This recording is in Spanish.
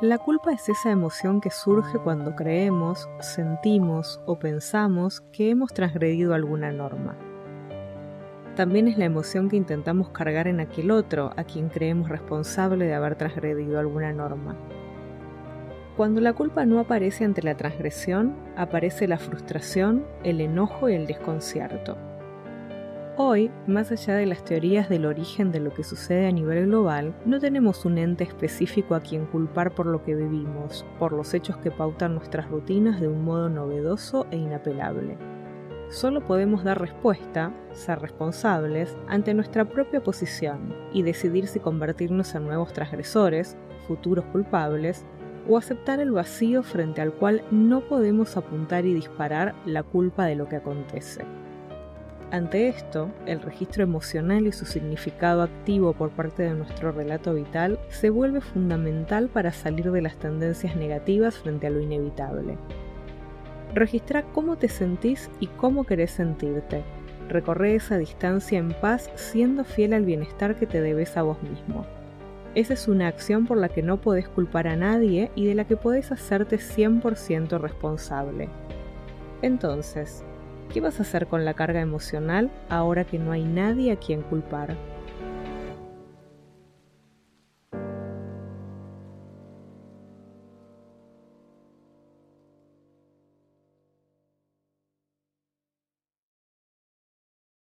La culpa es esa emoción que surge cuando creemos, sentimos o pensamos que hemos transgredido alguna norma. También es la emoción que intentamos cargar en aquel otro a quien creemos responsable de haber transgredido alguna norma. Cuando la culpa no aparece ante la transgresión, aparece la frustración, el enojo y el desconcierto. Hoy, más allá de las teorías del origen de lo que sucede a nivel global, no tenemos un ente específico a quien culpar por lo que vivimos, por los hechos que pautan nuestras rutinas de un modo novedoso e inapelable. Solo podemos dar respuesta, ser responsables, ante nuestra propia posición y decidir si convertirnos en nuevos transgresores, futuros culpables, o aceptar el vacío frente al cual no podemos apuntar y disparar la culpa de lo que acontece. Ante esto, el registro emocional y su significado activo por parte de nuestro relato vital se vuelve fundamental para salir de las tendencias negativas frente a lo inevitable. Registra cómo te sentís y cómo querés sentirte. Recorre esa distancia en paz siendo fiel al bienestar que te debes a vos mismo. Esa es una acción por la que no podés culpar a nadie y de la que podés hacerte 100% responsable. Entonces, ¿Qué vas a hacer con la carga emocional ahora que no hay nadie a quien culpar?